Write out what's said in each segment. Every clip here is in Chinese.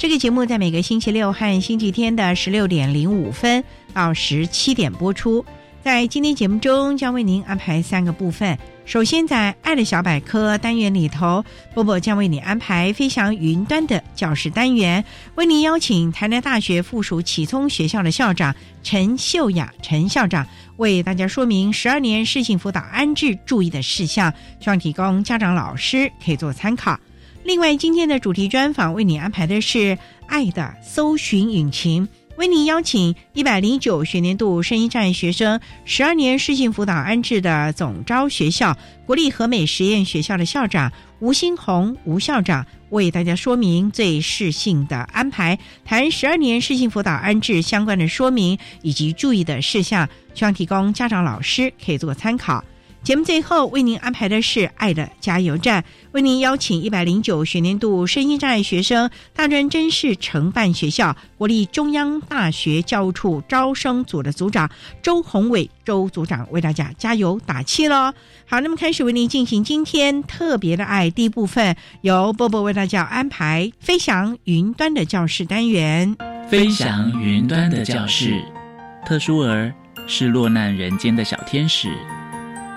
这个节目在每个星期六和星期天的十六点零五分到十七点播出。在今天节目中，将为您安排三个部分。首先，在“爱的小百科”单元里头，波波将为你安排“飞翔云端”的教室单元，为您邀请台南大学附属启聪学校的校长陈秀雅陈校长为大家说明十二年适性辅导安置注意的事项，希望提供家长老师可以做参考。另外，今天的主题专访为你安排的是《爱的搜寻引擎》，为你邀请一百零九学年度声音障碍学生十二年适性辅导安置的总招学校国立和美实验学校的校长吴新红吴校长，为大家说明最适性的安排，谈十二年适性辅导安置相关的说明以及注意的事项，希望提供家长老师可以做参考。节目最后为您安排的是《爱的加油站》，为您邀请一百零九学年度身心障碍学生大专真试承办学校国立中央大学教务处招生组的组长周宏伟周组长为大家加油打气喽！好，那么开始为您进行今天特别的爱第一部分，由波波为大家安排飞翔云端的教室单元。飞翔云端的教室，特殊儿是落难人间的小天使。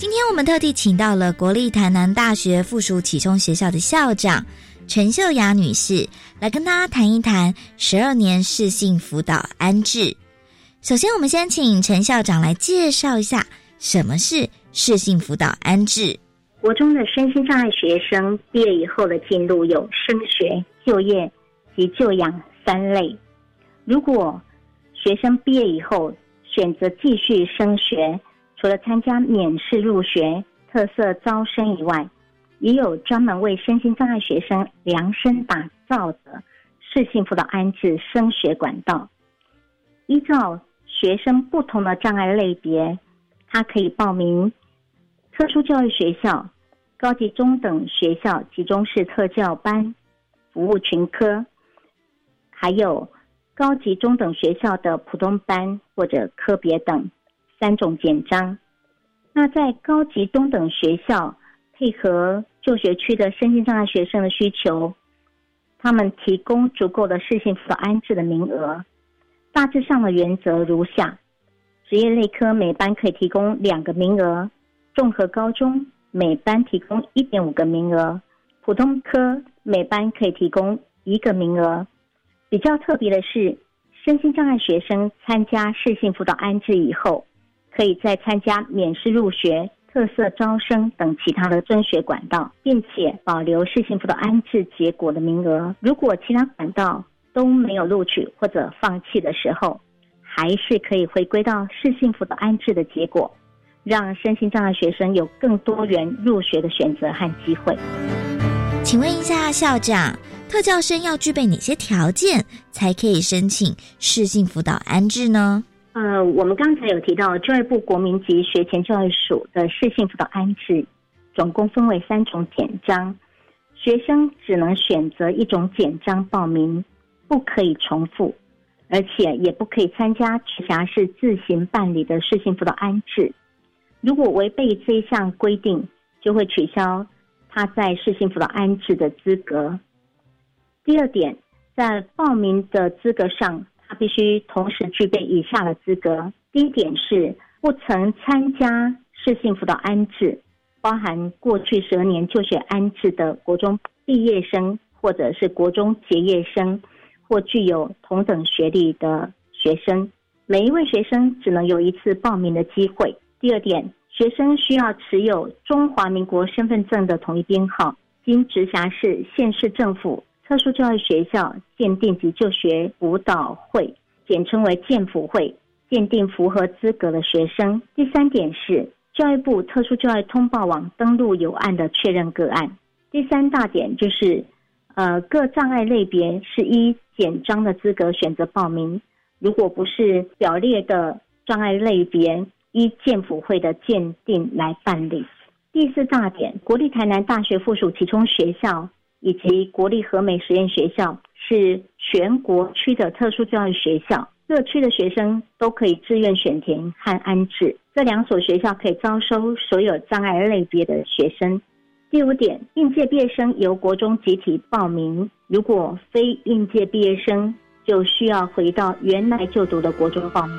今天我们特地请到了国立台南大学附属启聪学校的校长陈秀雅女士，来跟大家谈一谈十二年适性辅导安置。首先，我们先请陈校长来介绍一下什么是适性辅导安置。国中的身心障碍学生毕业以后的进路有升学、就业及就养三类。如果学生毕业以后选择继续升学，除了参加免试入学特色招生以外，也有专门为身心障碍学生量身打造的适性辅导安置升学管道。依照学生不同的障碍类别，他可以报名特殊教育学校、高级中等学校集中式特教班、服务群科，还有高级中等学校的普通班或者科别等。三种简章。那在高级中等学校，配合就学区的身心障碍学生的需求，他们提供足够的适性辅导安置的名额。大致上的原则如下：职业类科每班可以提供两个名额，综合高中每班提供一点五个名额，普通科每班可以提供一个名额。比较特别的是，身心障碍学生参加适性辅导安置以后。可以再参加免试入学、特色招生等其他的升学管道，并且保留市幸福的安置结果的名额。如果其他管道都没有录取或者放弃的时候，还是可以回归到市幸福的安置的结果。让身心障碍学生有更多元入学的选择和机会。请问一下校长，特教生要具备哪些条件才可以申请市性辅导安置呢？呃，我们刚才有提到教育部国民级学前教育署的适性辅导安置，总共分为三种简章，学生只能选择一种简章报名，不可以重复，而且也不可以参加直辖市自行办理的适性辅导安置。如果违背这一项规定，就会取消他在适性辅导安置的资格。第二点，在报名的资格上。他必须同时具备以下的资格：第一点是不曾参加适性辅导安置，包含过去十二年就学安置的国中毕业生，或者是国中结业生，或具有同等学历的学生。每一位学生只能有一次报名的机会。第二点，学生需要持有中华民国身份证的统一编号，经直辖市、县市政府。特殊教育学校鉴定及就学辅导会，简称为鉴辅会，鉴定符合资格的学生。第三点是教育部特殊教育通报网登录有案的确认个案。第三大点就是，呃，各障碍类别是依简章的资格选择报名，如果不是表列的障碍类别，依鉴辅会的鉴定来办理。第四大点，国立台南大学附属启聪学校。以及国立和美实验学校是全国区的特殊教育学校，各区的学生都可以自愿选填和安置。这两所学校可以招收所有障碍类别的学生。第五点，应届毕业生由国中集体报名，如果非应届毕业生，就需要回到原来就读的国中报名。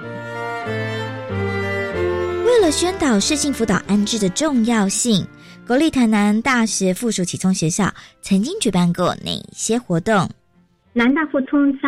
为了宣导适性辅导安置的重要性。国立台南大学附属启聪学校曾经举办过哪些活动？南大附聪在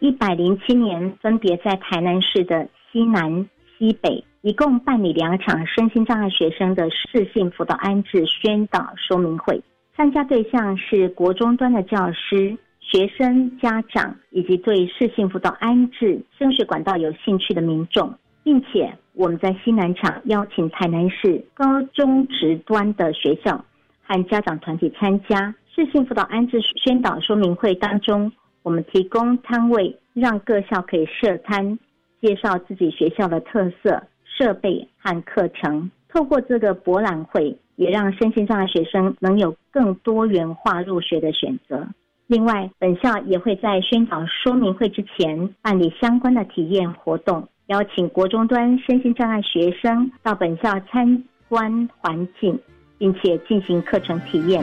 一百零七年分别在台南市的西南、西北，一共办理两场身心障碍学生的适性辅导安置宣导说明会。参加对象是国中端的教师、学生、家长以及对适性辅导安置升学管道有兴趣的民众。并且我们在西南场邀请台南市高中职端的学校和家长团体参加市性辅导安置宣导说明会当中，我们提供摊位，让各校可以设摊，介绍自己学校的特色、设备和课程。透过这个博览会，也让身心障碍学生能有更多元化入学的选择。另外，本校也会在宣导说明会之前办理相关的体验活动。邀请国中端身心障碍学生到本校参观环境，并且进行课程体验。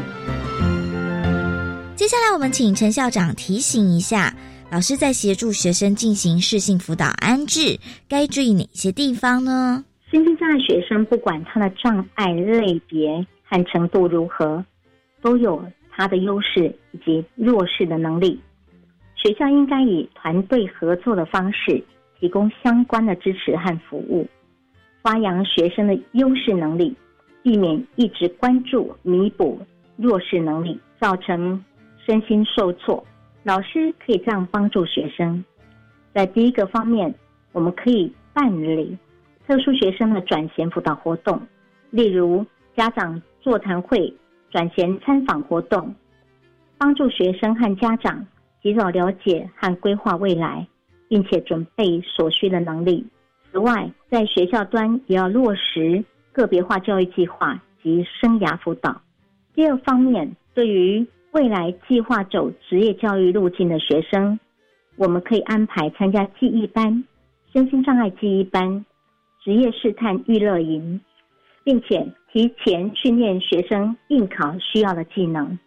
接下来，我们请陈校长提醒一下，老师在协助学生进行适性辅导安置，该注意哪些地方呢？身心障碍学生不管他的障碍类别和程度如何，都有他的优势以及弱势的能力。学校应该以团队合作的方式。提供相关的支持和服务，发扬学生的优势能力，避免一直关注弥补弱势能力，造成身心受挫。老师可以这样帮助学生：在第一个方面，我们可以办理特殊学生的转衔辅导活动，例如家长座谈会、转衔参访活动，帮助学生和家长及早了解和规划未来。并且准备所需的能力。此外，在学校端也要落实个别化教育计划及生涯辅导。第二方面，对于未来计划走职业教育路径的学生，我们可以安排参加记忆班、身心障碍记忆班、职业试探娱乐营，并且提前训练学生应考需要的技能。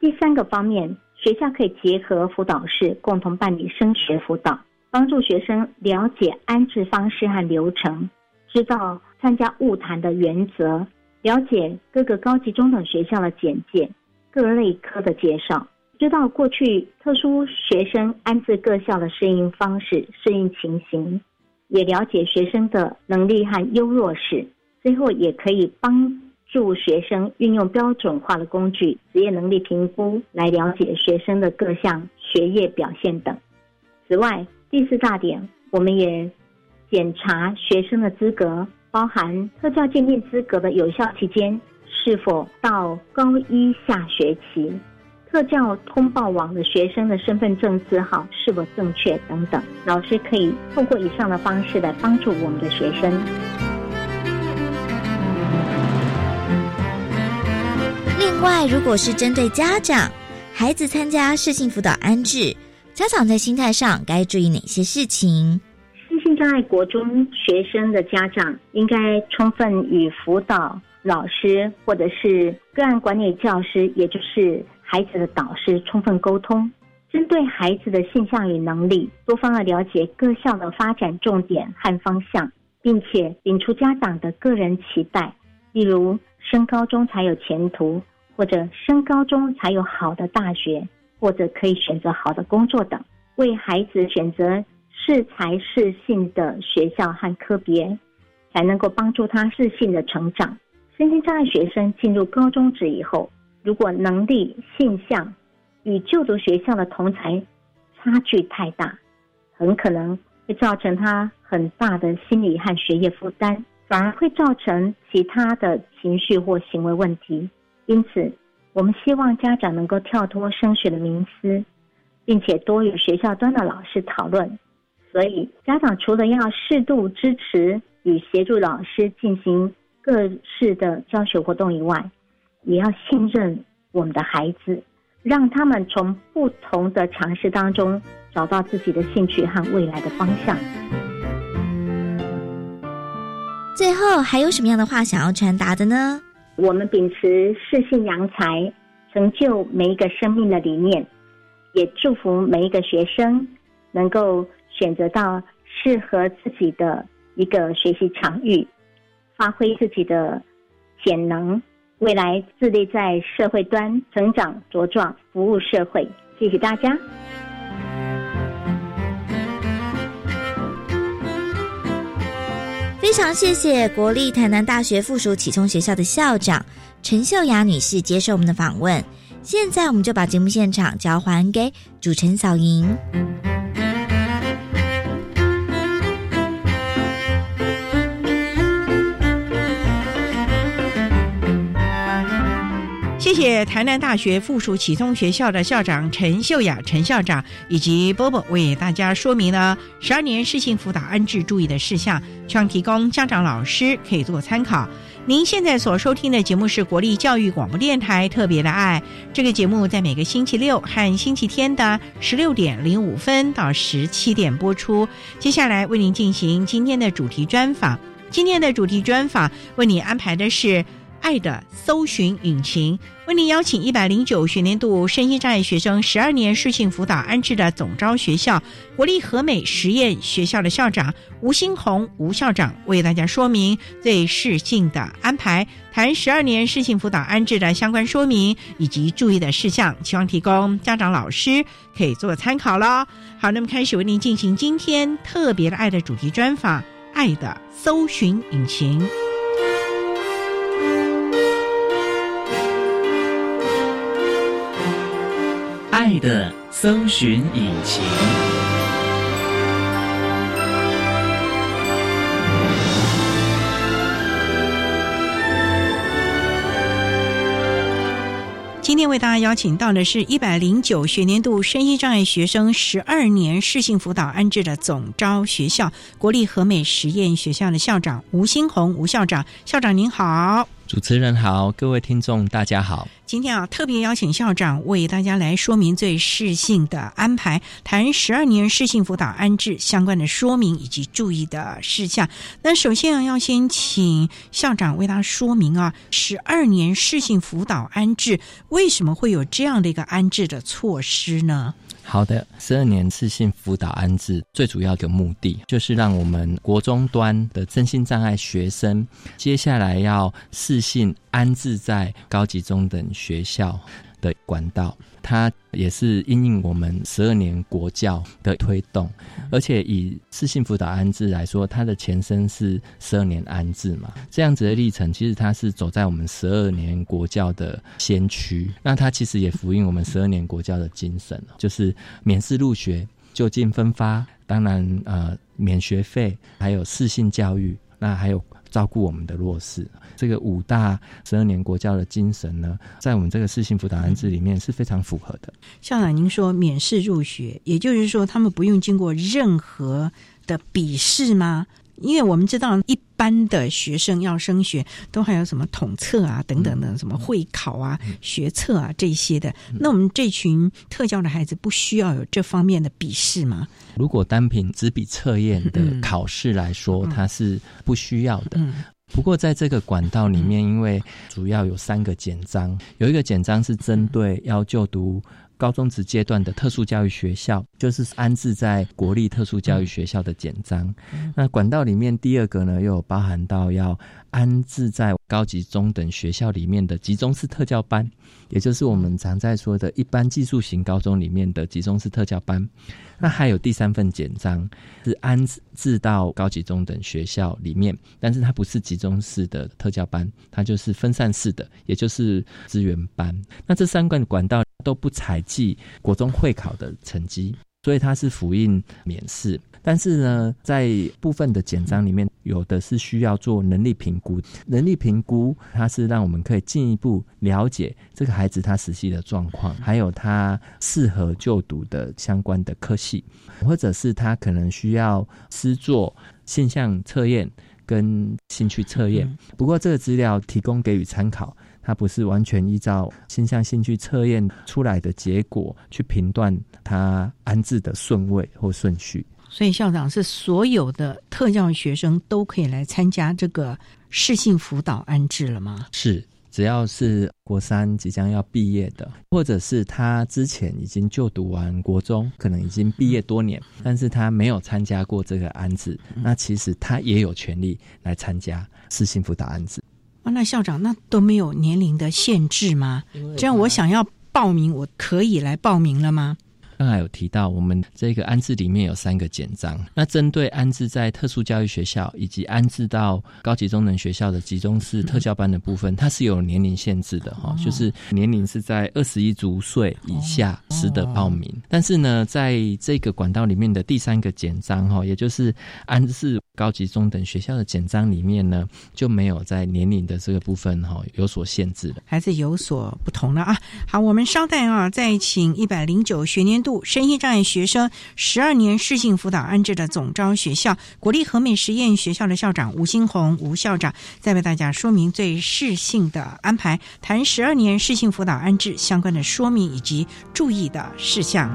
第三个方面。学校可以结合辅导室共同办理升学辅导，帮助学生了解安置方式和流程，知道参加物谈的原则，了解各个高级中等学校的简介、各类科的介绍，知道过去特殊学生安置各校的适应方式、适应情形，也了解学生的能力和优弱势，最后也可以帮。助学生运用标准化的工具、职业能力评估来了解学生的各项学业表现等。此外，第四大点，我们也检查学生的资格，包含特教鉴定资格的有效期间是否到高一下学期。特教通报网的学生的身份证字号是否正确等等，老师可以通过以上的方式来帮助我们的学生。另外，如果是针对家长，孩子参加适性辅导安置，家长在心态上该注意哪些事情？身心障碍国中学生的家长应该充分与辅导老师或者是个案管理教师，也就是。孩子的导师充分沟通，针对孩子的现象与能力，多方的了解各校的发展重点和方向，并且引出家长的个人期待，例如升高中才有前途，或者升高中才有好的大学，或者可以选择好的工作等，为孩子选择适才适性的学校和科别，才能够帮助他适性的成长。身心障碍学生进入高中职以后。如果能力、现象与就读学校的同才差距太大，很可能会造成他很大的心理和学业负担，反而会造成其他的情绪或行为问题。因此，我们希望家长能够跳脱升学的迷思，并且多与学校端的老师讨论。所以，家长除了要适度支持与协助老师进行各式的教学活动以外，也要信任我们的孩子，让他们从不同的尝试当中找到自己的兴趣和未来的方向。最后还有什么样的话想要传达的呢？我们秉持适性扬才、成就每一个生命的理念，也祝福每一个学生能够选择到适合自己的一个学习场域，发挥自己的潜能。未来自立在社会端成长茁壮，服务社会。谢谢大家。非常谢谢国立台南大学附属启聪学校的校长陈秀雅女士接受我们的访问。现在我们就把节目现场交还给主持人小莹。谢谢台南大学附属启聪学校的校长陈秀雅陈校长以及波波为大家说明了十二年适性辅导安置注意的事项，希望提供家长老师可以做参考。您现在所收听的节目是国立教育广播电台特别的爱，这个节目在每个星期六和星期天的十六点零五分到十七点播出。接下来为您进行今天的主题专访，今天的主题专访为你安排的是。爱的搜寻引擎为您邀请一百零九学年度身心障碍学生十二年适性辅导安置的总招学校国立和美实验学校的校长吴新红吴校长为大家说明最适性的安排，谈十二年适性辅导安置的相关说明以及注意的事项，希望提供家长老师可以做参考喽。好，那么开始为您进行今天特别的爱的主题专访，爱的搜寻引擎。的搜寻引擎。今天为大家邀请到的是一百零九学年度身心障碍学生十二年适性辅导安置的总招学校国立和美实验学校的校长吴新红吴校长，校长您好。主持人好，各位听众大家好。今天啊，特别邀请校长为大家来说明最适性的安排，谈十二年适性辅导安置相关的说明以及注意的事项。那首先啊，要先请校长为大家说明啊，十二年适性辅导安置为什么会有这样的一个安置的措施呢？好的，十二年次性辅导安置最主要的目的，就是让我们国中端的身心障碍学生，接下来要适性安置在高级中等学校。的管道，它也是因应我们十二年国教的推动，而且以私信辅导安置来说，它的前身是十二年安置嘛，这样子的历程，其实它是走在我们十二年国教的先驱，那它其实也呼应我们十二年国教的精神，就是免试入学、就近分发，当然呃免学费，还有适性教育，那还有。照顾我们的弱势。这个五大十二年国教的精神呢，在我们这个四性辅导安置里面是非常符合的。校长，您说免试入学，也就是说他们不用经过任何的笔试吗？因为我们知道，一般的学生要升学，都还有什么统测啊等等的，什么会考啊、学测啊这些的。那我们这群特教的孩子，不需要有这方面的笔试吗？如果单凭纸笔测验的考试来说，它是不需要的。不过在这个管道里面，因为主要有三个简章，有一个简章是针对要就读。高中职阶段的特殊教育学校，就是安置在国立特殊教育学校的简章。那管道里面第二个呢，又有包含到要安置在高级中等学校里面的集中式特教班，也就是我们常在说的一般技术型高中里面的集中式特教班。那还有第三份简章是安置到高级中等学校里面，但是它不是集中式的特教班，它就是分散式的，也就是资源班。那这三个管道。都不采计国中会考的成绩，所以它是复印免试。但是呢，在部分的简章里面，有的是需要做能力评估。能力评估，它是让我们可以进一步了解这个孩子他实际的状况，还有他适合就读的相关的科系，或者是他可能需要师做现象测验跟兴趣测验。不过，这个资料提供给予参考。它不是完全依照倾向性去测验出来的结果去评断他安置的顺位或顺序。所以校长是所有的特教学生都可以来参加这个适性辅导安置了吗？是，只要是国三即将要毕业的，或者是他之前已经就读完国中，可能已经毕业多年，但是他没有参加过这个安置，那其实他也有权利来参加适性辅导安置。啊，那校长，那都没有年龄的限制吗？这样我想要报名，我可以来报名了吗？刚才有提到，我们这个安置里面有三个简章。那针对安置在特殊教育学校以及安置到高级中等学校的集中式特教班的部分，它是有年龄限制的哈，就是年龄是在二十一足岁以下值得报名。但是呢，在这个管道里面的第三个简章哈，也就是安置高级中等学校的简章里面呢，就没有在年龄的这个部分哈有所限制的，还是有所不同的啊。好，我们稍待啊，再请一百零九学年度。身心障碍学生十二年适性辅导安置的总招学校国立和美实验学校的校长吴新红吴校长，再为大家说明最适性的安排，谈十二年适性辅导安置相关的说明以及注意的事项。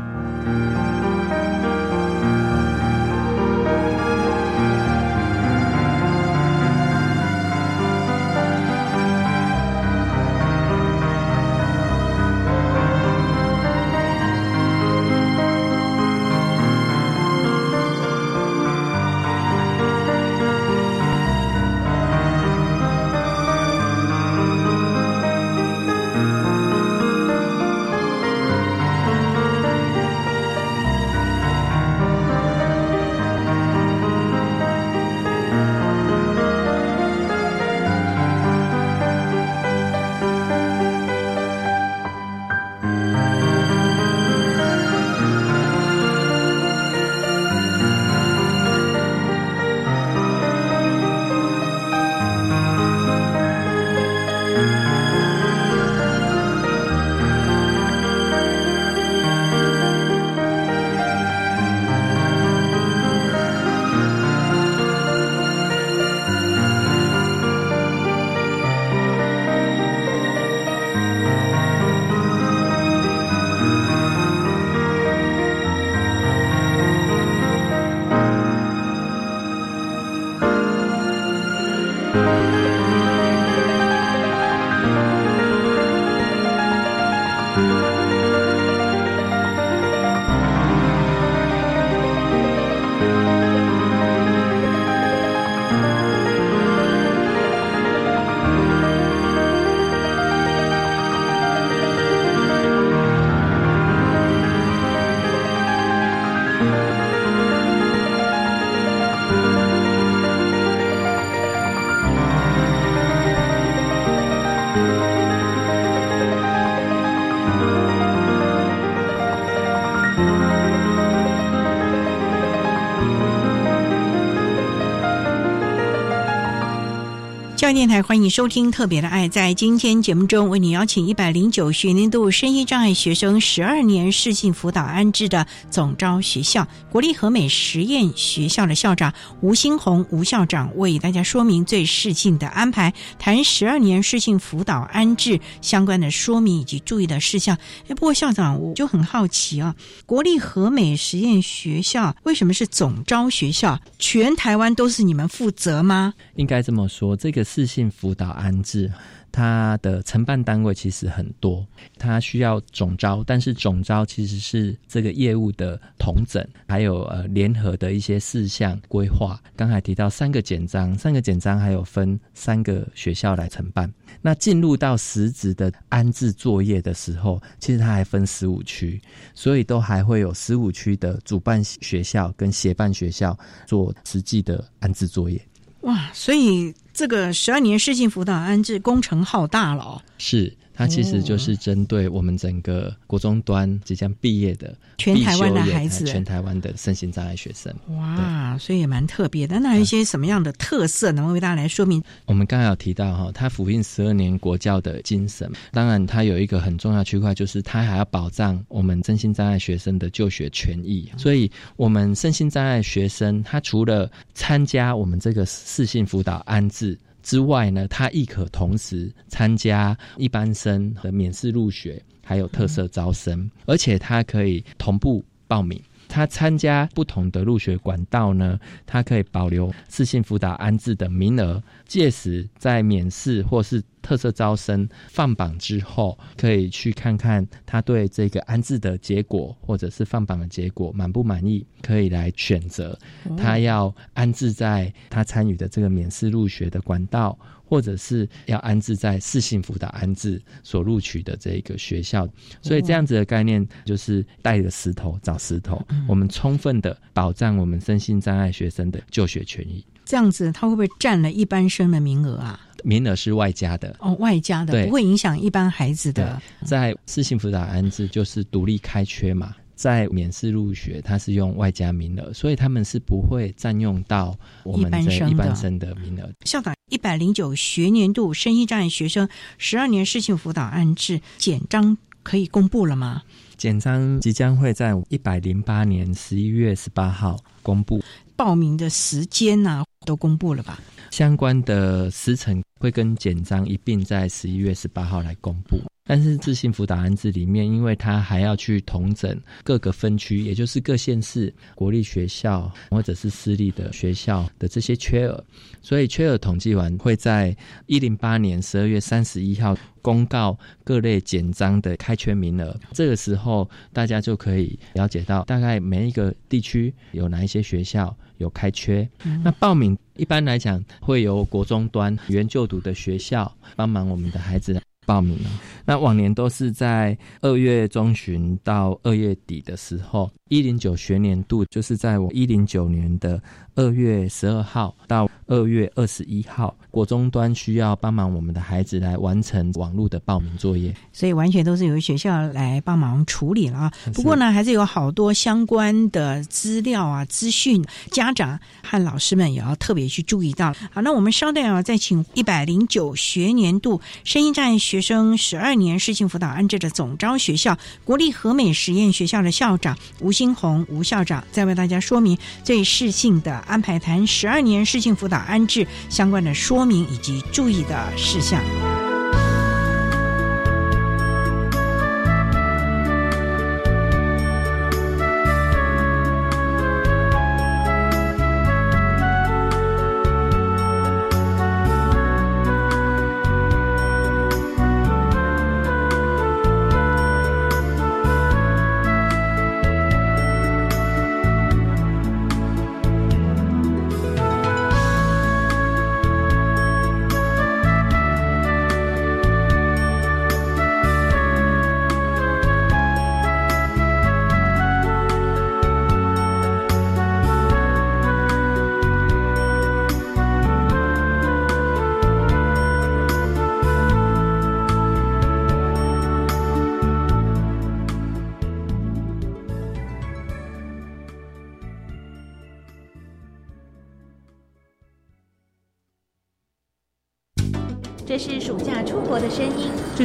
电台，欢迎收听《特别的爱》。在今天节目中，为你邀请一百零九学年度身心障碍学生十二年适性辅导安置的总招学校国立和美实验学校的校长吴新红吴校长，为大家说明最适性的安排，谈十二年适性辅导安置相关的说明以及注意的事项。哎，不过校长，我就很好奇啊，国立和美实验学校为什么是总招学校？全台湾都是你们负责吗？应该这么说，这个适性辅导安置，它的承办单位其实很多，它需要总招，但是总招其实是这个业务的统整，还有呃联合的一些事项规划。刚才提到三个简章，三个简章还有分三个学校来承办。那进入到实质的安置作业的时候，其实它还分十五区，所以都还会有十五区的主办学校跟协办学校做实际的安置作业。哇，所以这个十二年适性辅导安置工程浩大了哦。是。它其实就是针对我们整个国中端即将毕业的全台湾的孩子，全台湾的身心障碍学生。哇，所以也蛮特别的。那有一些什么样的特色，能够为大家来说明？我们刚刚有提到哈，它辅印十二年国教的精神。当然，它有一个很重要区块，就是它还要保障我们身心障碍学生的就学权益。所以，我们身心障碍学生，他除了参加我们这个视性辅导安置。之外呢，他亦可同时参加一般生和免试入学，还有特色招生，而且他可以同步报名。他参加不同的入学管道呢，他可以保留自信辅导安置的名额。届时在免试或是特色招生放榜之后，可以去看看他对这个安置的结果，或者是放榜的结果满不满意，可以来选择他要安置在他参与的这个免试入学的管道。或者是要安置在市幸福的安置所录取的这个学校，所以这样子的概念就是带着石头找石头，我们充分的保障我们身心障碍学生的就学权益。这样子他会不会占了一般生的名额啊？名额是外加的哦，外加的不会影响一般孩子的。在市幸福的安置就是独立开缺嘛。在免试入学，它是用外加名额，所以他们是不会占用到我们的一般生的名额。校长，一百零九学年度身心障碍学生十二年事情辅导安置简章可以公布了吗？简章即将会在一百零八年十一月十八号公布，报名的时间呢都公布了吧？相关的时程会跟简章一并在十一月十八号来公布。但是自信辅导安置里面，因为它还要去统整各个分区，也就是各县市国立学校或者是私立的学校的这些缺额，所以缺额统计完会在一零八年十二月三十一号公告各类简章的开缺名额。这个时候，大家就可以了解到大概每一个地区有哪一些学校有开缺。那报名一般来讲会由国中端原就读的学校帮忙我们的孩子。报名了，那往年都是在二月中旬到二月底的时候，一零九学年度就是在我一零九年的二月十二号到二月二十一号，国中端需要帮忙我们的孩子来完成网络的报名作业，所以完全都是由学校来帮忙处理了啊。不过呢，还是有好多相关的资料啊、资讯，家长和老师们也要特别去注意到。好，那我们稍等啊，再请一百零九学年度声音站学。学生十二年事情辅导安置的总招学校国立和美实验学校的校长吴新红吴校长，再为大家说明对适性的安排，谈十二年适性辅导安置相关的说明以及注意的事项。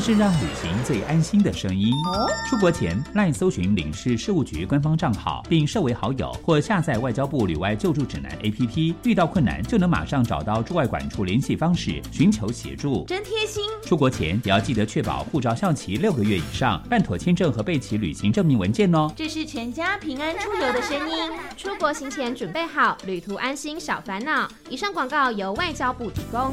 是让旅行最安心的声音。哦，出国前赖搜寻领事事务局官方账号，并设为好友，或下载外交部旅外救助指南 APP，遇到困难就能马上找到驻外馆处联系方式，寻求协助，真贴心。出国前也要记得确保护照效期六个月以上，办妥签证和备齐旅行证明文件哦。这是全家平安出游的声音。出国行前准备好，旅途安心少烦恼。以上广告由外交部提供。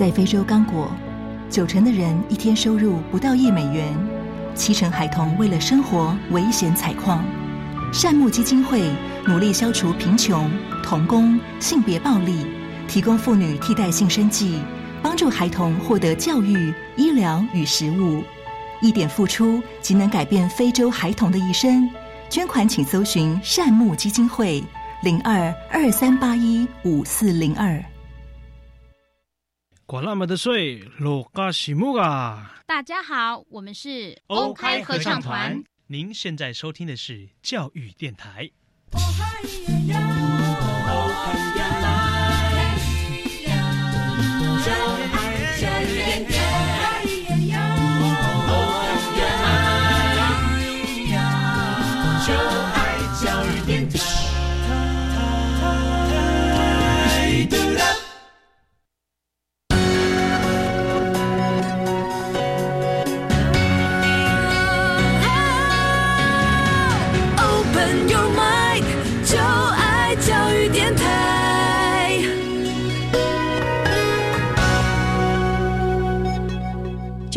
在非洲刚果，九成的人一天收入不到一美元，七成孩童为了生活危险采矿。善牧基金会努力消除贫穷、童工、性别暴力，提供妇女替代性生计，帮助孩童获得教育、医疗与食物。一点付出即能改变非洲孩童的一生。捐款请搜寻善牧基金会零二二三八一五四零二。管那么的水，罗嘎西木啊！大家好，我们是 OK 合唱团。您现在收听的是教育电台。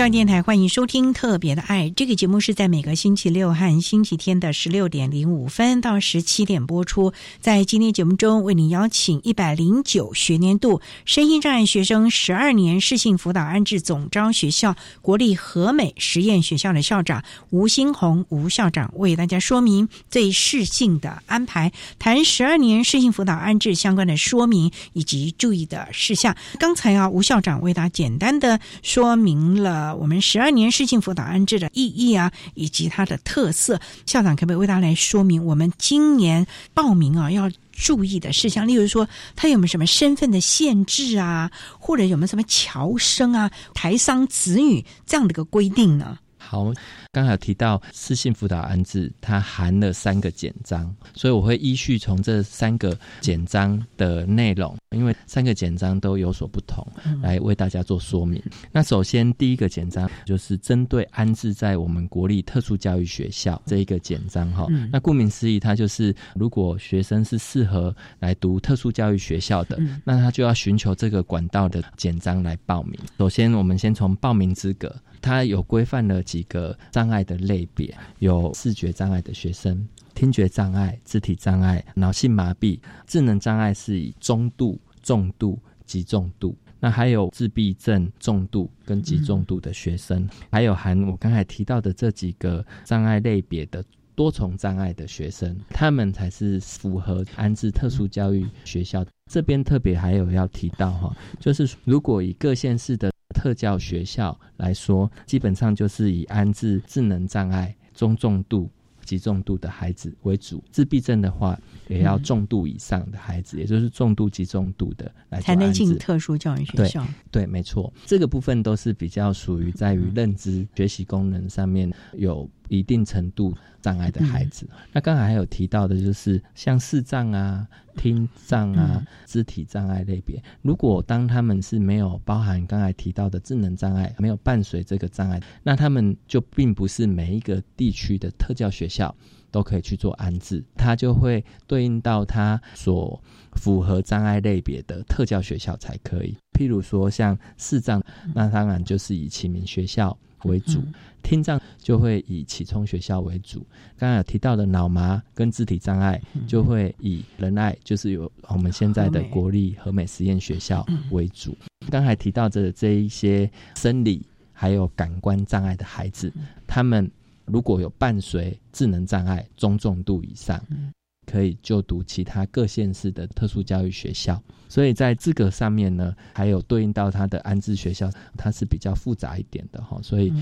教育电台欢迎收听《特别的爱》这个节目，是在每个星期六和星期天的十六点零五分到十七点播出。在今天节目中，为您邀请一百零九学年度身心障碍学生十二年适性辅导安置总招学校国立和美实验学校的校长吴新红吴校长为大家说明最适性的安排，谈十二年适性辅导安置相关的说明以及注意的事项。刚才啊，吴校长为大家简单的说明了。我们十二年市进辅导安置的意义啊，以及它的特色，校长可不可以为大家来说明？我们今年报名啊要注意的事项，例如说，他有没有什么身份的限制啊，或者有没有什么侨生啊、台商子女这样的一个规定呢？好。刚才提到私信辅导安置，它含了三个简章，所以我会依序从这三个简章的内容，因为三个简章都有所不同，来为大家做说明。那首先第一个简章就是针对安置在我们国立特殊教育学校这一个简章哈。那顾名思义，它就是如果学生是适合来读特殊教育学校的，那他就要寻求这个管道的简章来报名。首先，我们先从报名资格。它有规范了几个障碍的类别，有视觉障碍的学生、听觉障碍、肢体障碍、脑性麻痹、智能障碍是以中度、重度及重度。那还有自闭症重度跟极重度的学生，还有含我刚才提到的这几个障碍类别的多重障碍的学生，他们才是符合安置特殊教育学校。这边特别还有要提到哈，就是如果以各县市的。特教学校来说，基本上就是以安置智能障碍中重度极重度的孩子为主。自闭症的话，也要重度以上的孩子，也就是重度及重度的来才能进特殊教育学校。对，没错，这个部分都是比较属于在于认知、学习功能上面有一定程度。障碍的孩子，那刚才还有提到的，就是像视障啊、听障啊、肢体障碍类别。如果当他们是没有包含刚才提到的智能障碍，没有伴随这个障碍，那他们就并不是每一个地区的特教学校都可以去做安置，它就会对应到它所符合障碍类别的特教学校才可以。譬如说像视障，那当然就是以启明学校。为主，听障就会以启聪学校为主。刚刚有提到的脑麻跟肢体障碍，就会以仁爱，就是有我们现在的国立和美实验学校为主。刚才提到的这一些生理还有感官障碍的孩子，他们如果有伴随智能障碍中重度以上，可以就读其他各县市的特殊教育学校。所以在资格上面呢，还有对应到他的安置学校，它是比较复杂一点的哈。所以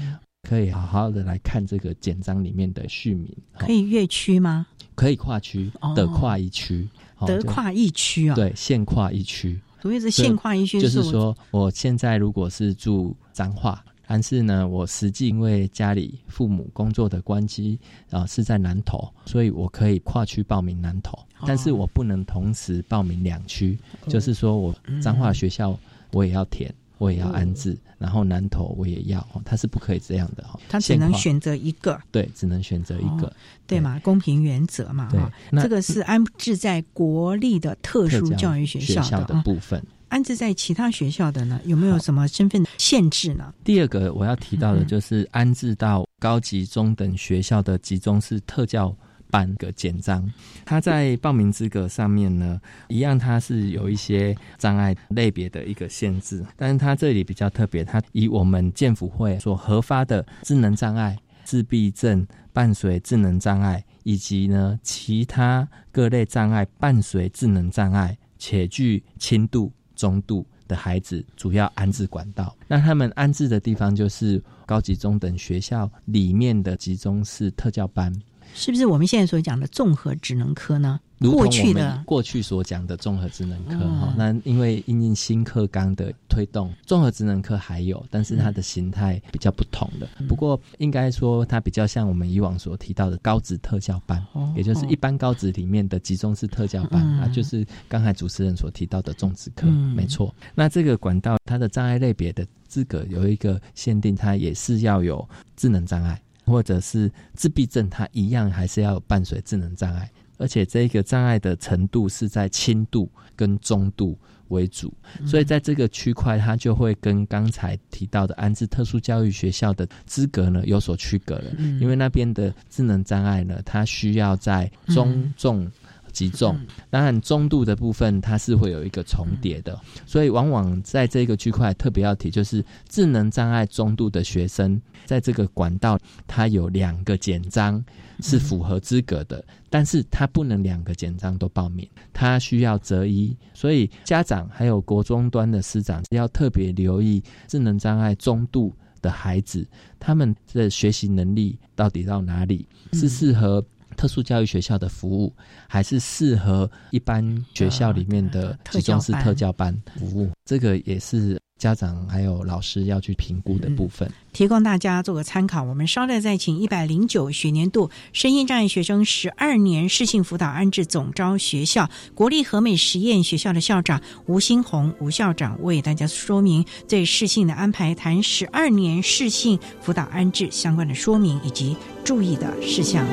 可以好好的来看这个简章里面的序名。可以越区吗？可以跨区的跨一区，得跨一区啊？对，现跨一区。所谓的现跨一区，就是说，我现在如果是住彰化，但是呢，我实际因为家里父母工作的关系啊是在南投，所以我可以跨区报名南投，但是我不能同时报名两区，就是说我彰化学校我也要填。我也要安置，然后南投我也要，他是不可以这样的哈，他只能选择一个，对，只能选择一个，对嘛，公平原则嘛，哈，这个是安置在国立的特殊教育学校的部分，安置在其他学校的呢，有没有什么身份限制呢？第二个我要提到的就是安置到高级中等学校的集中式特教。办个简章，它在报名资格上面呢，一样它是有一些障碍类别的一个限制，但是它这里比较特别，它以我们建辅会所核发的智能障碍、自闭症伴随智能障碍，以及呢其他各类障碍伴随智能障碍且具轻度、中度的孩子，主要安置管道。那他们安置的地方就是高级中等学校里面的集中式特教班。是不是我们现在所讲的综合职能科呢？过去的过去所讲的综合职能科哈，那因为因应新课纲的推动，综合职能科还有，但是它的形态比较不同的。不过应该说，它比较像我们以往所提到的高职特教班，也就是一般高职里面的集中式特教班啊，就是刚才主持人所提到的种植科，没错。那这个管道它的障碍类别的资格有一个限定，它也是要有智能障碍。或者是自闭症，它一样还是要伴随智能障碍，而且这个障碍的程度是在轻度跟中度为主，所以在这个区块，它就会跟刚才提到的安置特殊教育学校的资格呢有所区隔了，因为那边的智能障碍呢，它需要在中重。极重，当然中度的部分它是会有一个重叠的，所以往往在这个区块特别要提，就是智能障碍中度的学生，在这个管道，它有两个简章是符合资格的，但是他不能两个简章都报名，他需要择一，所以家长还有国中端的师长要特别留意智能障碍中度的孩子，他们的学习能力到底到哪里，是适合。特殊教育学校的服务，还是适合一般学校里面的集中式特教班服务，这个也是家长还有老师要去评估的部分，提供大家做个参考。我们稍待再请一百零九学年度身心障碍学生十二年适性辅导安置总招学校国立和美实验学校的校长吴新红吴校长为大家说明对适性的安排，谈十二年适性辅导安置相关的说明以及注意的事项。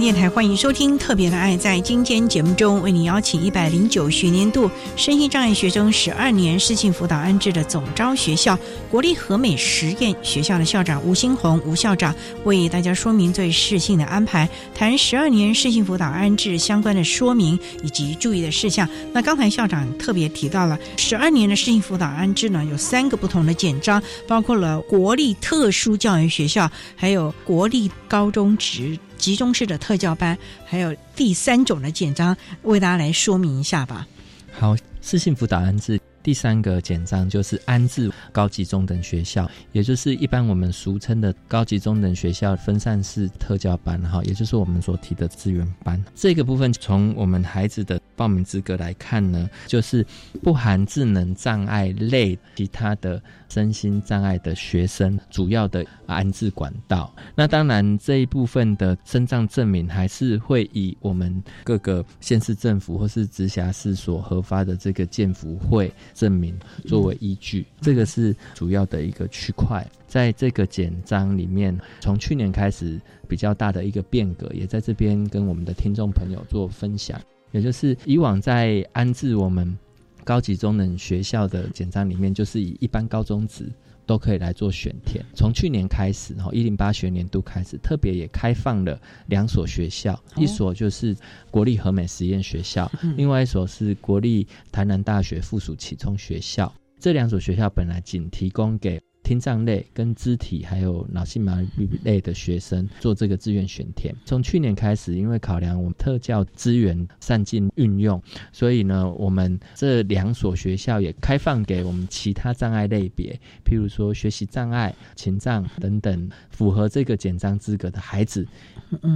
电台欢迎收听《特别的爱》。在今天节目中，为您邀请一百零九学年度身心障碍学生十二年适性辅导安置的总招学校国立和美实验学校的校长吴新红吴校长，为大家说明对适性的安排，谈十二年适性辅导安置相关的说明以及注意的事项。那刚才校长特别提到了十二年的适性辅导安置呢，有三个不同的简章，包括了国立特殊教育学校，还有国立高中职。集中式的特教班，还有第三种的简章，为大家来说明一下吧。好，是幸福导安置。第三个简章就是安置高级中等学校，也就是一般我们俗称的高级中等学校分散式特教班，哈，也就是我们所提的资源班。这个部分从我们孩子的报名资格来看呢，就是不含智能障碍类其他的身心障碍的学生主要的安置管道。那当然这一部分的身障证明还是会以我们各个县市政府或是直辖市所核发的这个建福会。证明作为依据，这个是主要的一个区块。在这个简章里面，从去年开始比较大的一个变革，也在这边跟我们的听众朋友做分享。也就是以往在安置我们高级中等学校的简章里面，就是以一般高中职。都可以来做选填。从去年开始，哈，一零八学年度开始，特别也开放了两所学校，一所就是国立和美实验学校，另外一所是国立台南大学附属启聪学校。这两所学校本来仅提供给。听障类跟肢体还有脑性麻痹类的学生做这个志愿选填。从去年开始，因为考量我们特教资源善尽运用，所以呢，我们这两所学校也开放给我们其他障碍类别，譬如说学习障碍、情障等等，符合这个简章资格的孩子，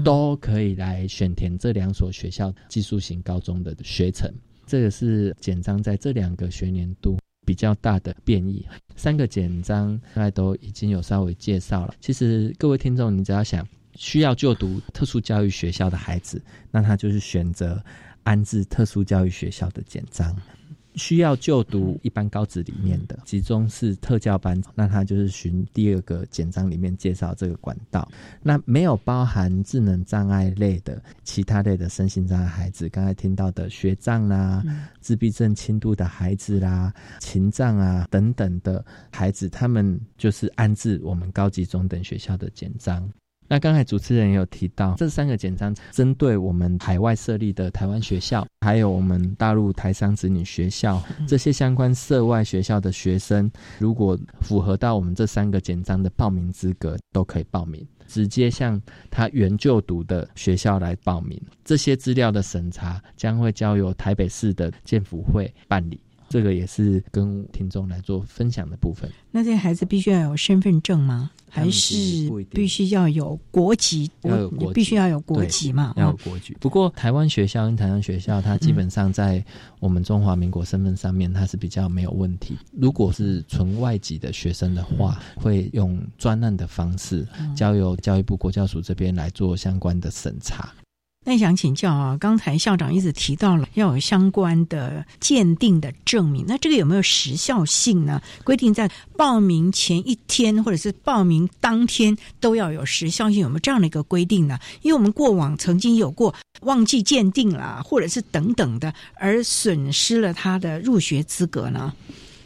都可以来选填这两所学校技术型高中的学程。这个是简章在这两个学年度。比较大的变异，三个简章现在都已经有稍微介绍了。其实各位听众，你只要想需要就读特殊教育学校的孩子，那他就是选择安置特殊教育学校的简章。需要就读一般高职里面的集中是特教班，那他就是循第二个简章里面介绍这个管道。那没有包含智能障碍类的其他类的身心障碍孩子，刚才听到的学障啦、自闭症轻度的孩子啦、情障啊等等的孩子，他们就是安置我们高级中等学校的简章。那刚才主持人有提到，这三个简章针对我们海外设立的台湾学校，还有我们大陆台商子女学校这些相关涉外学校的学生，如果符合到我们这三个简章的报名资格，都可以报名，直接向他原就读的学校来报名。这些资料的审查将会交由台北市的建福会办理。这个也是跟听众来做分享的部分。那这些孩子必须要有身份证吗？还是必须要有国籍？要有国，必须要有国籍嘛？要有国籍。不过台湾学校跟台湾学校，它基本上在我们中华民国身份上面，它是比较没有问题。如果是纯外籍的学生的话，会用专案的方式，交由教育部国教署这边来做相关的审查。那想请教啊，刚才校长一直提到了要有相关的鉴定的证明，那这个有没有时效性呢？规定在报名前一天或者是报名当天都要有时效性，有没有这样的一个规定呢？因为我们过往曾经有过忘记鉴定啦，或者是等等的，而损失了他的入学资格呢？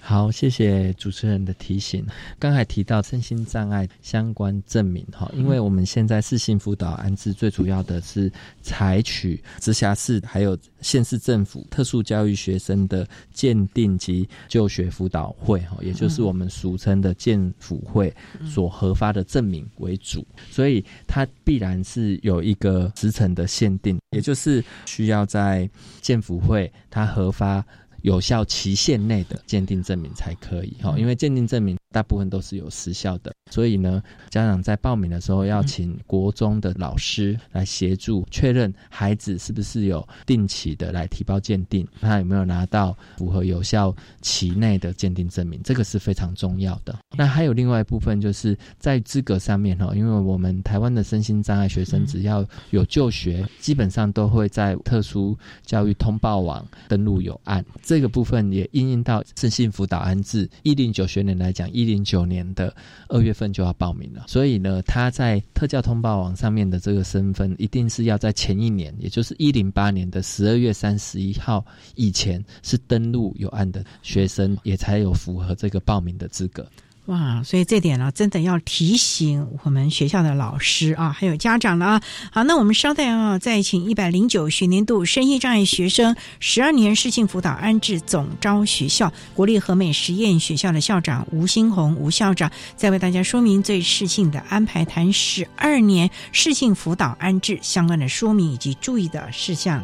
好，谢谢主持人的提醒。刚才提到身心障碍相关证明，哈，因为我们现在是性辅导安置，最主要的是采取直辖市还有县市政府特殊教育学生的鉴定及就学辅导会，哈，也就是我们俗称的建辅会所核发的证明为主，所以它必然是有一个时程的限定，也就是需要在建辅会它核发。有效期限内的鉴定证明才可以哈，因为鉴定证明大部分都是有时效的，所以呢，家长在报名的时候要请国中的老师来协助确认孩子是不是有定期的来提报鉴定，他有没有拿到符合有效期内的鉴定证明，这个是非常重要的。那还有另外一部分就是在资格上面哈，因为我们台湾的身心障碍学生只要有就学，基本上都会在特殊教育通报网登录有案。这个部分也应用到身心辅导安置一零九学年来讲，一零九年的二月份就要报名了，所以呢，他在特教通报网上面的这个身份，一定是要在前一年，也就是一零八年的十二月三十一号以前是登录有案的学生，也才有符合这个报名的资格。哇，所以这点呢，真的要提醒我们学校的老师啊，还有家长了啊。好，那我们稍待啊，再请一百零九学年度身心障碍学生十二年适性辅导安置总招学校国立和美实验学校的校长吴新红吴校长，再为大家说明最适性的安排，谈十二年适性辅导安置相关的说明以及注意的事项。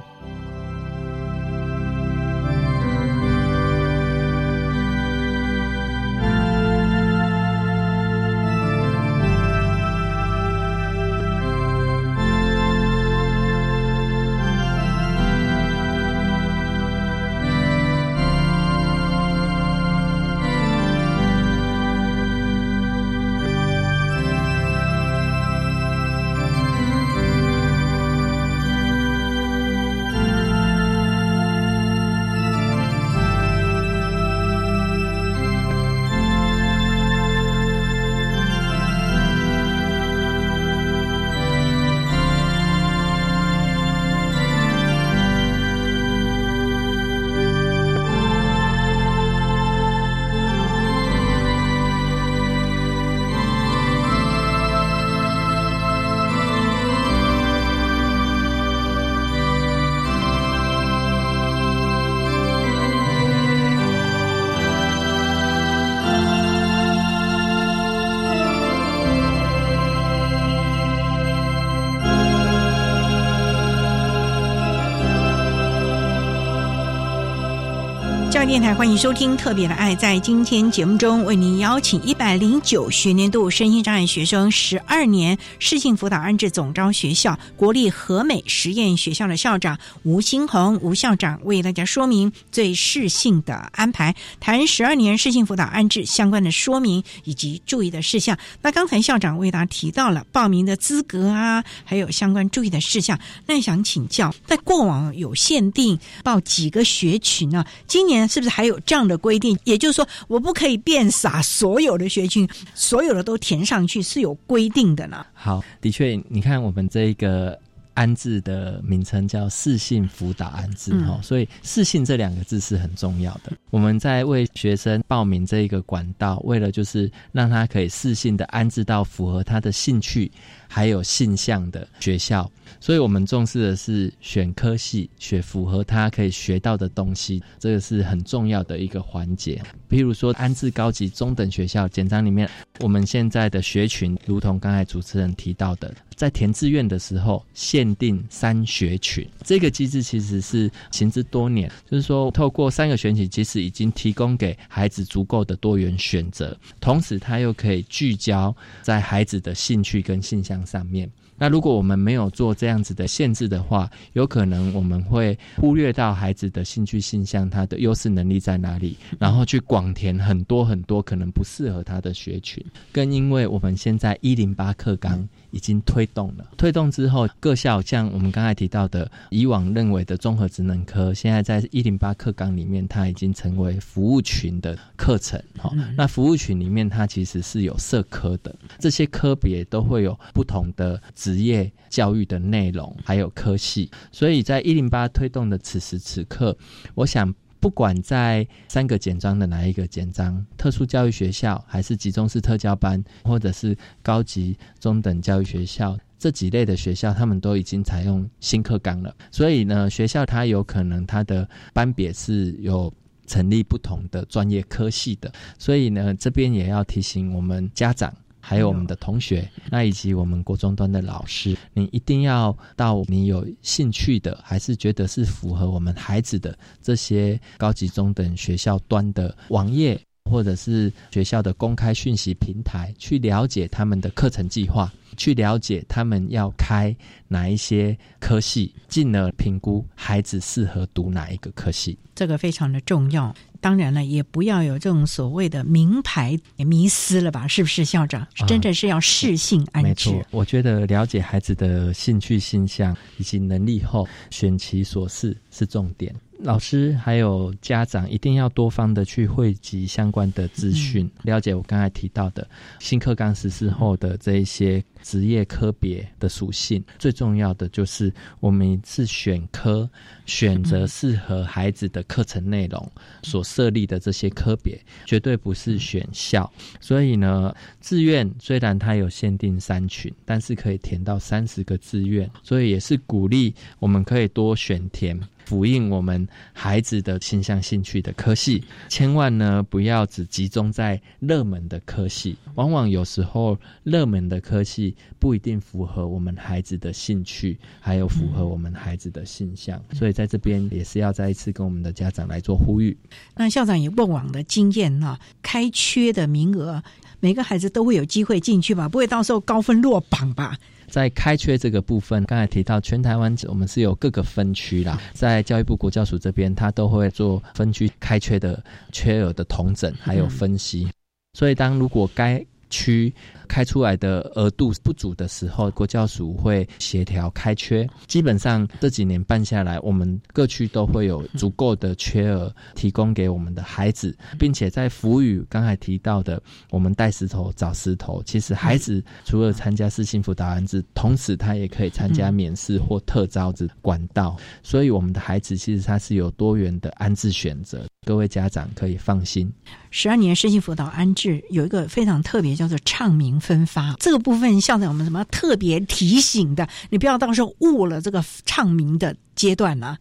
电台欢迎收听《特别的爱》。在今天节目中，为您邀请一百零九学年度身心障碍学生十二年适性辅导安置总招学校国立和美实验学校的校长吴新红吴校长，为大家说明最适性的安排，谈十二年适性辅导安置相关的说明以及注意的事项。那刚才校长为大家提到了报名的资格啊，还有相关注意的事项。那想请教，在过往有限定报几个学群呢？今年？是不是还有这样的规定？也就是说，我不可以变傻，所有的学群，所有的都填上去，是有规定的呢。好，的确，你看我们这个安置的名称叫四性辅导安置哈，所以四性这两个字是很重要的。我们在为学生报名这一个管道，为了就是让他可以四性的安置到符合他的兴趣还有性向的学校。所以我们重视的是选科系，选符合他可以学到的东西，这个是很重要的一个环节。譬如说安置高级中等学校简章里面，我们现在的学群，如同刚才主持人提到的，在填志愿的时候限定三学群，这个机制其实是行之多年，就是说透过三个选群，其实已经提供给孩子足够的多元选择，同时他又可以聚焦在孩子的兴趣跟性向上面。那如果我们没有做这样子的限制的话，有可能我们会忽略到孩子的兴趣、性向，他的优势能力在哪里，然后去广填很多很多可能不适合他的学群。更因为我们现在一零八课纲。已经推动了，推动之后，各校像我们刚才提到的，以往认为的综合职能科，现在在一零八课纲里面，它已经成为服务群的课程。哈，那服务群里面，它其实是有社科的，这些科别都会有不同的职职业教育的内容，还有科系。所以在一零八推动的此时此刻，我想。不管在三个简章的哪一个简章，特殊教育学校还是集中式特教班，或者是高级中等教育学校这几类的学校，他们都已经采用新课纲了。所以呢，学校它有可能它的班别是有成立不同的专业科系的。所以呢，这边也要提醒我们家长。还有我们的同学，那以及我们国中端的老师，你一定要到你有兴趣的，还是觉得是符合我们孩子的这些高级中等学校端的网页，或者是学校的公开讯息平台，去了解他们的课程计划，去了解他们要开哪一些科系，进而评估孩子适合读哪一个科系。这个非常的重要。当然了，也不要有这种所谓的名牌迷思了吧？是不是校长？真的是要适性安置。没错，我觉得了解孩子的兴趣、性向以及能力后，选其所适是重点。老师还有家长一定要多方的去汇集相关的资讯，了解我刚才提到的新课纲实施后的这一些职业科别的属性。最重要的就是我们一次选科，选择适合孩子的课程内容所设立的这些科别，绝对不是选校。所以呢，志愿虽然它有限定三群，但是可以填到三十个志愿，所以也是鼓励我们可以多选填。辅应我们孩子的倾向兴趣的科系，千万呢不要只集中在热门的科系，往往有时候热门的科系不一定符合我们孩子的兴趣，还有符合我们孩子的性向，所以在这边也是要再一次跟我们的家长来做呼吁。那校长也过往的经验呢，开缺的名额，每个孩子都会有机会进去吧？不会到时候高分落榜吧？在开缺这个部分，刚才提到全台湾我们是有各个分区啦，在教育部国教署这边，它都会做分区开缺的缺额的统整，还有分析。所以当如果该区开出来的额度不足的时候，国教署会协调开缺。基本上这几年办下来，我们各区都会有足够的缺额提供给我们的孩子，并且在辅语刚才提到的，我们带石头找石头。其实孩子除了参加市信辅导案子，同时他也可以参加免试或特招的管道。所以我们的孩子其实他是有多元的安置选择，各位家长可以放心。十二年身心辅导安置有一个非常特别，叫做唱名。分发这个部分，校长我们什么特别提醒的？你不要到时候误了这个唱名的阶段呢？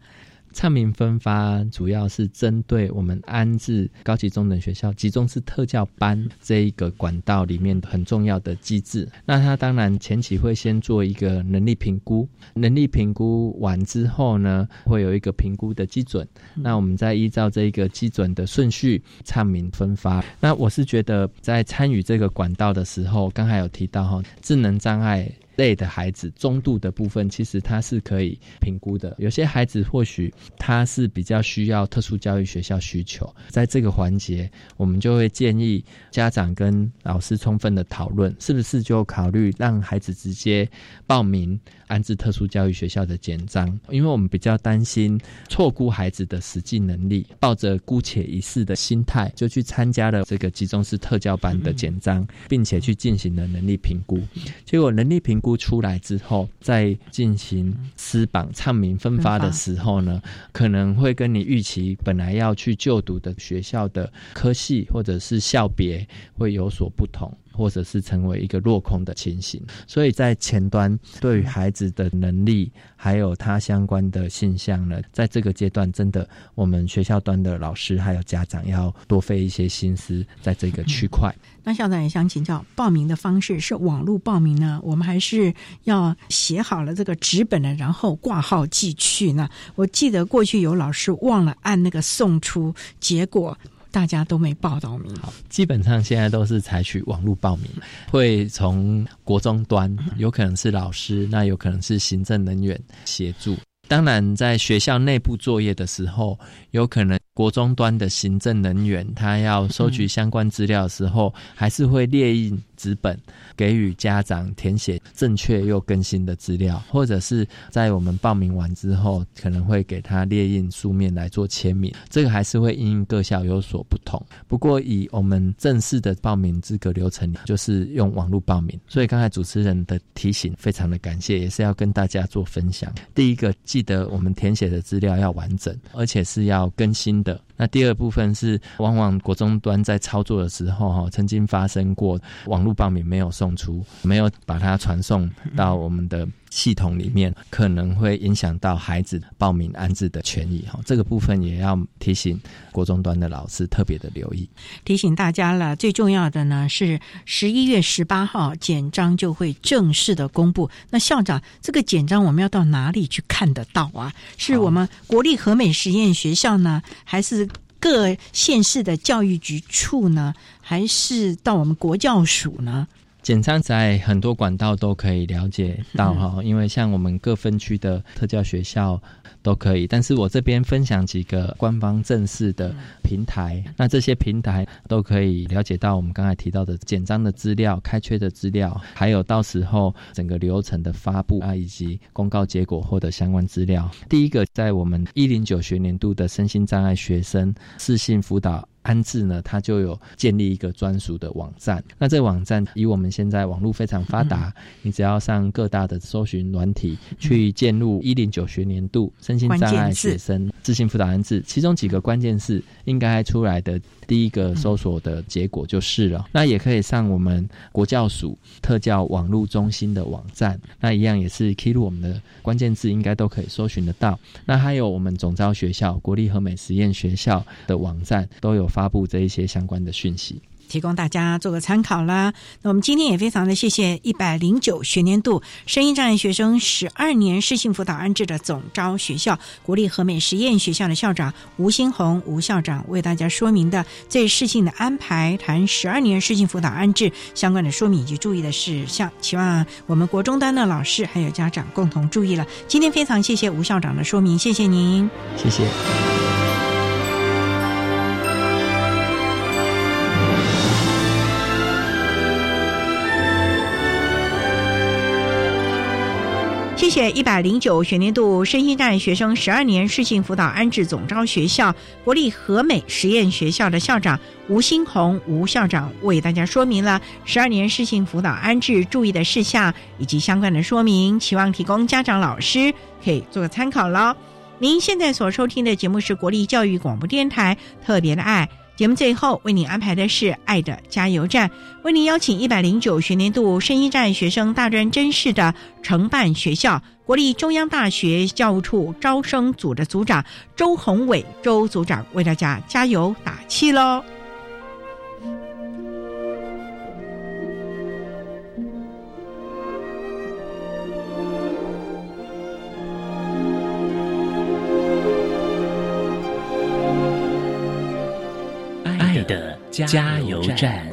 唱名分发主要是针对我们安置高级中等学校集中式特教班这一个管道里面很重要的机制。那他当然前期会先做一个能力评估，能力评估完之后呢，会有一个评估的基准。那我们再依照这一个基准的顺序唱名分发。那我是觉得在参与这个管道的时候，刚才有提到哈，智能障碍。类的孩子，中度的部分其实他是可以评估的。有些孩子或许他是比较需要特殊教育学校需求，在这个环节，我们就会建议家长跟老师充分的讨论，是不是就考虑让孩子直接报名。安置特殊教育学校的简章，因为我们比较担心错估孩子的实际能力，抱着姑且一试的心态，就去参加了这个集中式特教班的简章，并且去进行了能力评估。结果能力评估出来之后，在进行私榜唱名分发的时候呢，可能会跟你预期本来要去就读的学校的科系或者是校别会有所不同。或者是成为一个落空的情形，所以在前端对于孩子的能力还有他相关的现象呢，在这个阶段，真的我们学校端的老师还有家长要多费一些心思在这个区块。那校长也想请教，报名的方式是网络报名呢？我们还是要写好了这个纸本的，然后挂号寄去呢？我记得过去有老师忘了按那个送出，结果。大家都没报到名，基本上现在都是采取网络报名，会从国中端，有可能是老师，那有可能是行政人员协助。当然，在学校内部作业的时候，有可能国中端的行政人员他要收取相关资料的时候，还是会列印。纸本给予家长填写正确又更新的资料，或者是在我们报名完之后，可能会给他列印书面来做签名。这个还是会因各校有所不同。不过以我们正式的报名资格流程，就是用网络报名。所以刚才主持人的提醒非常的感谢，也是要跟大家做分享。第一个，记得我们填写的资料要完整，而且是要更新的。那第二部分是，往往国中端在操作的时候，哈，曾经发生过网络报名没有送出，没有把它传送到我们的。系统里面可能会影响到孩子报名安置的权益哈，这个部分也要提醒国中端的老师特别的留意。提醒大家了，最重要的呢是十一月十八号简章就会正式的公布。那校长，这个简章我们要到哪里去看得到啊？是我们国立和美实验学校呢，还是各县市的教育局处呢，还是到我们国教署呢？简章在很多管道都可以了解到哈，因为像我们各分区的特教学校都可以。但是我这边分享几个官方正式的平台，那这些平台都可以了解到我们刚才提到的简章的资料、开缺的资料，还有到时候整个流程的发布啊，以及公告结果后的相关资料。第一个，在我们一零九学年度的身心障碍学生适性辅导。安置呢，它就有建立一个专属的网站。那这个网站以我们现在网络非常发达，你只要上各大的搜寻软体去建入一零九学年度身心障碍学生自信辅导安置，其中几个关键字应该出来的第一个搜索的结果就是了。那也可以上我们国教署特教网络中心的网站，那一样也是 key 入我们的关键字，应该都可以搜寻得到。那还有我们总招学校国立和美实验学校的网站都有。发布这一些相关的讯息，提供大家做个参考啦。那我们今天也非常的谢谢一百零九学年度声音障碍学生十二年适性辅导安置的总招学校国立和美实验学校的校长吴新红吴校长为大家说明的这适性的安排，谈十二年适性辅导安置相关的说明以及注意的事项，希望我们国中端的老师还有家长共同注意了。今天非常谢谢吴校长的说明，谢谢您，谢谢。谢谢一百零九学年度身心障碍学生十二年适性辅导安置总招学校国立和美实验学校的校长吴新红吴校长为大家说明了十二年适性辅导安置注意的事项以及相关的说明，期望提供家长老师可以做个参考喽。您现在所收听的节目是国立教育广播电台特别的爱。节目最后为您安排的是《爱的加油站》，为您邀请一百零九学年度圣一站学生大专真试的承办学校国立中央大学教务处招生组的组长周宏伟周组长为大家加油打气喽。加油站。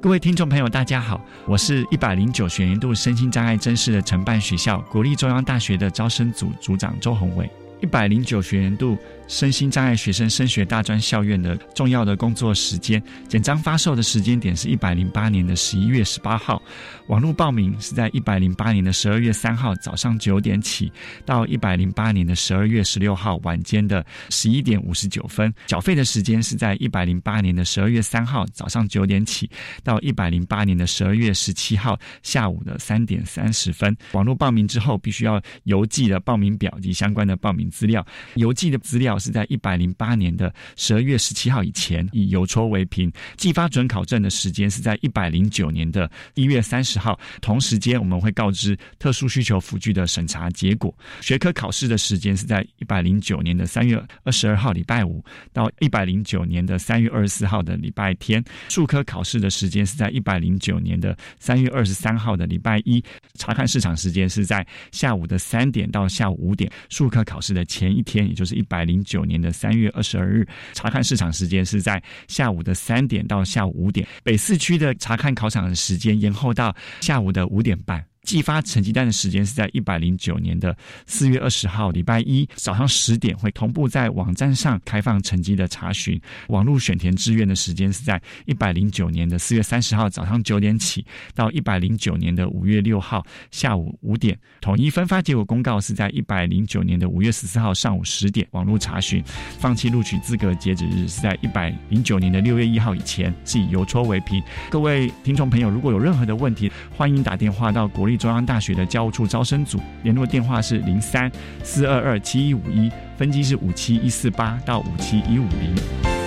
各位听众朋友，大家好，我是一百零九学年度身心障碍真试的承办学校国立中央大学的招生组组长周宏伟。一百零九学年度。身心障碍学生升学大专校院的重要的工作时间，简章发售的时间点是一百零八年的十一月十八号，网络报名是在一百零八年的十二月三号早上九点起，到一百零八年的十二月十六号晚间的十一点五十九分，缴费的时间是在一百零八年的十二月三号早上九点起，到一百零八年的十二月十七号下午的三点三十分。网络报名之后，必须要邮寄的报名表及相关的报名资料，邮寄的资料。是在一百零八年的十二月十七号以前，以邮戳为凭。寄发准考证的时间是在一百零九年的一月三十号。同时间，我们会告知特殊需求辅具的审查结果。学科考试的时间是在一百零九年的三月二十二号礼拜五到一百零九年的三月二十四号的礼拜天。数科考试的时间是在一百零九年的三月二十三号的礼拜一。查看市场时间是在下午的三点到下午五点。数科考试的前一天，也就是一百零。九年的三月二十二日，查看市场时间是在下午的三点到下午五点。北四区的查看考场的时间延后到下午的五点半。寄发成绩单的时间是在一百零九年的四月二十号礼拜一早上十点，会同步在网站上开放成绩的查询。网络选填志愿的时间是在一百零九年的四月三十号早上九点起，到一百零九年的五月六号下午五点。统一分发结果公告是在一百零九年的五月十四号上午十点网络查询。放弃录取资格截止日是在一百零九年的六月一号以前，是以邮戳为凭。各位听众朋友，如果有任何的问题，欢迎打电话到国立。中央大学的教务处招生组联络电话是零三四二二七一五一，分机是五七一四八到五七一五零。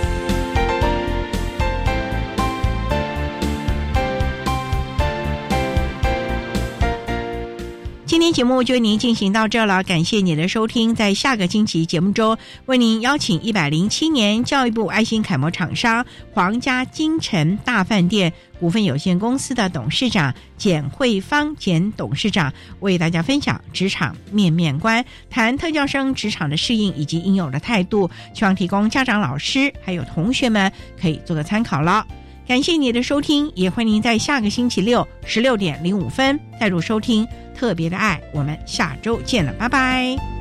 今天。节目就为您进行到这了，感谢你的收听。在下个星期节目中，为您邀请一百零七年教育部爱心楷模厂商皇家金城大饭店股份有限公司的董事长简慧芳简董事长，为大家分享职场面面观，谈特教生职场的适应以及应有的态度，希望提供家长、老师还有同学们可以做个参考了。感谢你的收听，也欢迎您在下个星期六十六点零五分再度收听特别的爱。我们下周见了，拜拜。